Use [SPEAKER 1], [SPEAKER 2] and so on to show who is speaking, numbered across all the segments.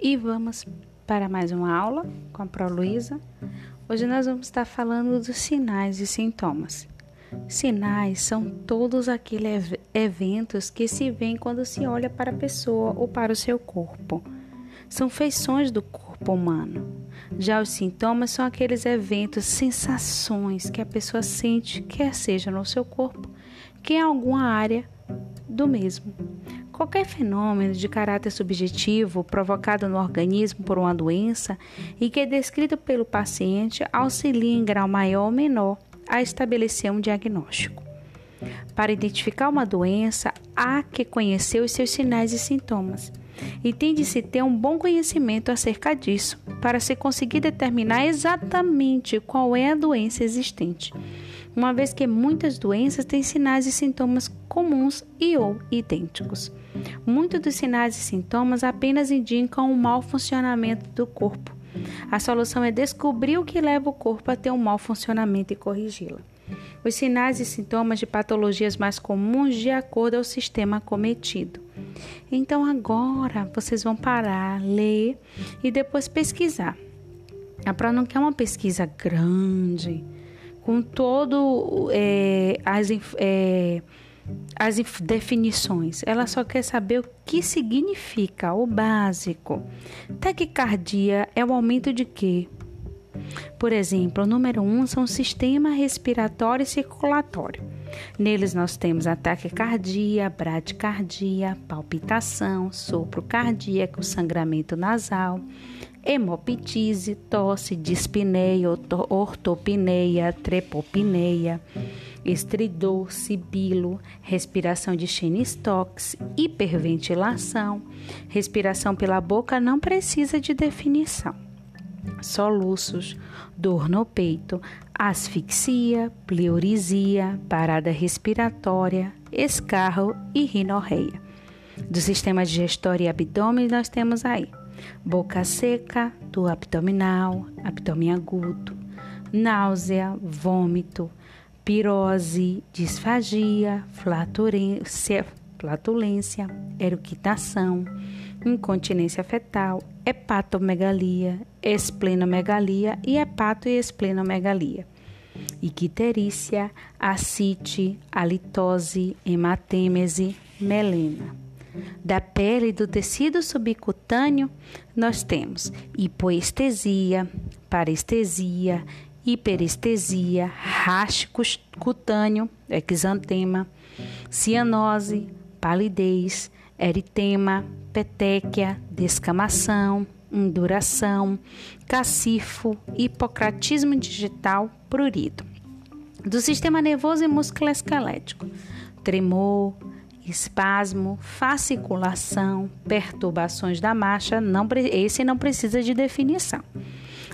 [SPEAKER 1] e vamos para mais uma aula com a Pro Luísa. Hoje nós vamos estar falando dos sinais e sintomas. Sinais são todos aqueles eventos que se veem quando se olha para a pessoa ou para o seu corpo. São feições do corpo humano. Já os sintomas são aqueles eventos, sensações que a pessoa sente, quer seja no seu corpo, que em alguma área do mesmo. Qualquer fenômeno de caráter subjetivo provocado no organismo por uma doença e que é descrito pelo paciente auxilia em grau maior ou menor a estabelecer um diagnóstico. Para identificar uma doença, há que conhecer os seus sinais e sintomas, e tem de se ter um bom conhecimento acerca disso, para se conseguir determinar exatamente qual é a doença existente uma vez que muitas doenças têm sinais e sintomas comuns e ou idênticos. Muitos dos sinais e sintomas apenas indicam um mau funcionamento do corpo. A solução é descobrir o que leva o corpo a ter um mau funcionamento e corrigi-la. Os sinais e sintomas de patologias mais comuns de acordo ao sistema cometido. Então agora vocês vão parar, ler e depois pesquisar. A PRO não quer uma pesquisa grande, com todo é, as, é, as definições. Ela só quer saber o que significa o básico. Taquicardia é o aumento de quê? Por exemplo, o número 1 um são o sistema respiratório e circulatório. Neles nós temos ataque cardíaco, bradicardia, palpitação, sopro cardíaco, sangramento nasal, hemoptise, tosse, dispneia, ortopneia, trepopneia, estridor, sibilo, respiração de Cheyne-Stokes, hiperventilação, respiração pela boca não precisa de definição. Soluços, dor no peito, asfixia, pleurisia, parada respiratória, escarro e rinorreia. Do sistema digestório e abdômen nós temos aí boca seca, dor abdominal, abdômen agudo, náusea, vômito, pirose, disfagia, flatulência, flatulência eructação, incontinência fetal, hepatomegalia, esplenomegalia e hepato e esplenomegalia. Icterícia, ascite, halitose, hematêmese, melena. Da pele e do tecido subcutâneo, nós temos hipoestesia, parestesia, hiperestesia, raste cutâneo, exantema, cianose, palidez, eritema, petequia, descamação, induração, cacifo, hipocratismo digital, prurido. Do sistema nervoso e musculoesquelético, tremor, espasmo, fasciculação, perturbações da marcha, não, esse não precisa de definição.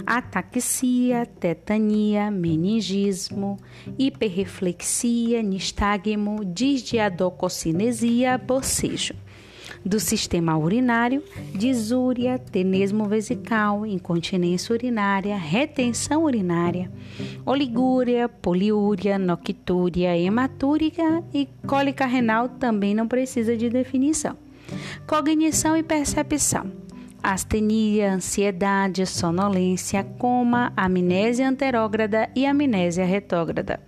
[SPEAKER 1] Ataxia, tetania, meningismo, hiperreflexia, nistagmo, disdiadococinesia, bocejo do sistema urinário, disúria, tenesmo vesical, incontinência urinária, retenção urinária, oligúria, poliúria, noctúria, hematúrica e cólica renal também não precisa de definição. Cognição e percepção. Astenia, ansiedade, sonolência, coma, amnésia anterógrada e amnésia retógrada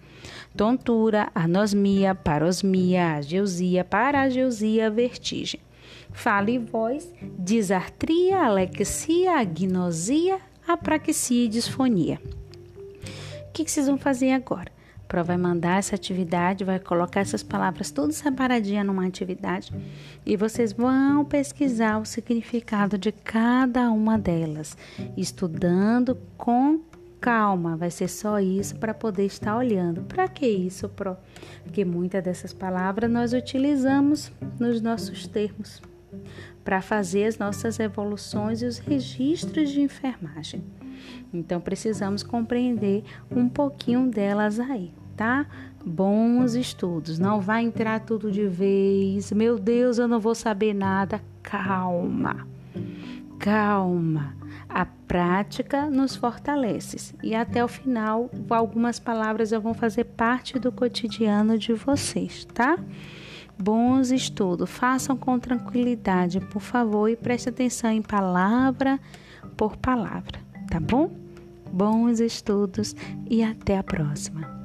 [SPEAKER 1] tontura, anosmia, parosmia, ageusia, parageusia, vertigem fala e voz, disartria, alexia, agnosia, apraxia e disfonia. O que vocês vão fazer agora? Pro vai mandar essa atividade, vai colocar essas palavras todas separadinhas numa atividade e vocês vão pesquisar o significado de cada uma delas, estudando com calma, vai ser só isso para poder estar olhando. Para que isso, Pro? Porque muitas dessas palavras nós utilizamos nos nossos termos para fazer as nossas evoluções e os registros de enfermagem. Então precisamos compreender um pouquinho delas aí, tá? Bons estudos, não vai entrar tudo de vez. Meu Deus, eu não vou saber nada. Calma. Calma. A prática nos fortalece e até o final algumas palavras vão fazer parte do cotidiano de vocês, tá? Bons estudos, façam com tranquilidade, por favor, e preste atenção em palavra por palavra, tá bom? Bons estudos e até a próxima.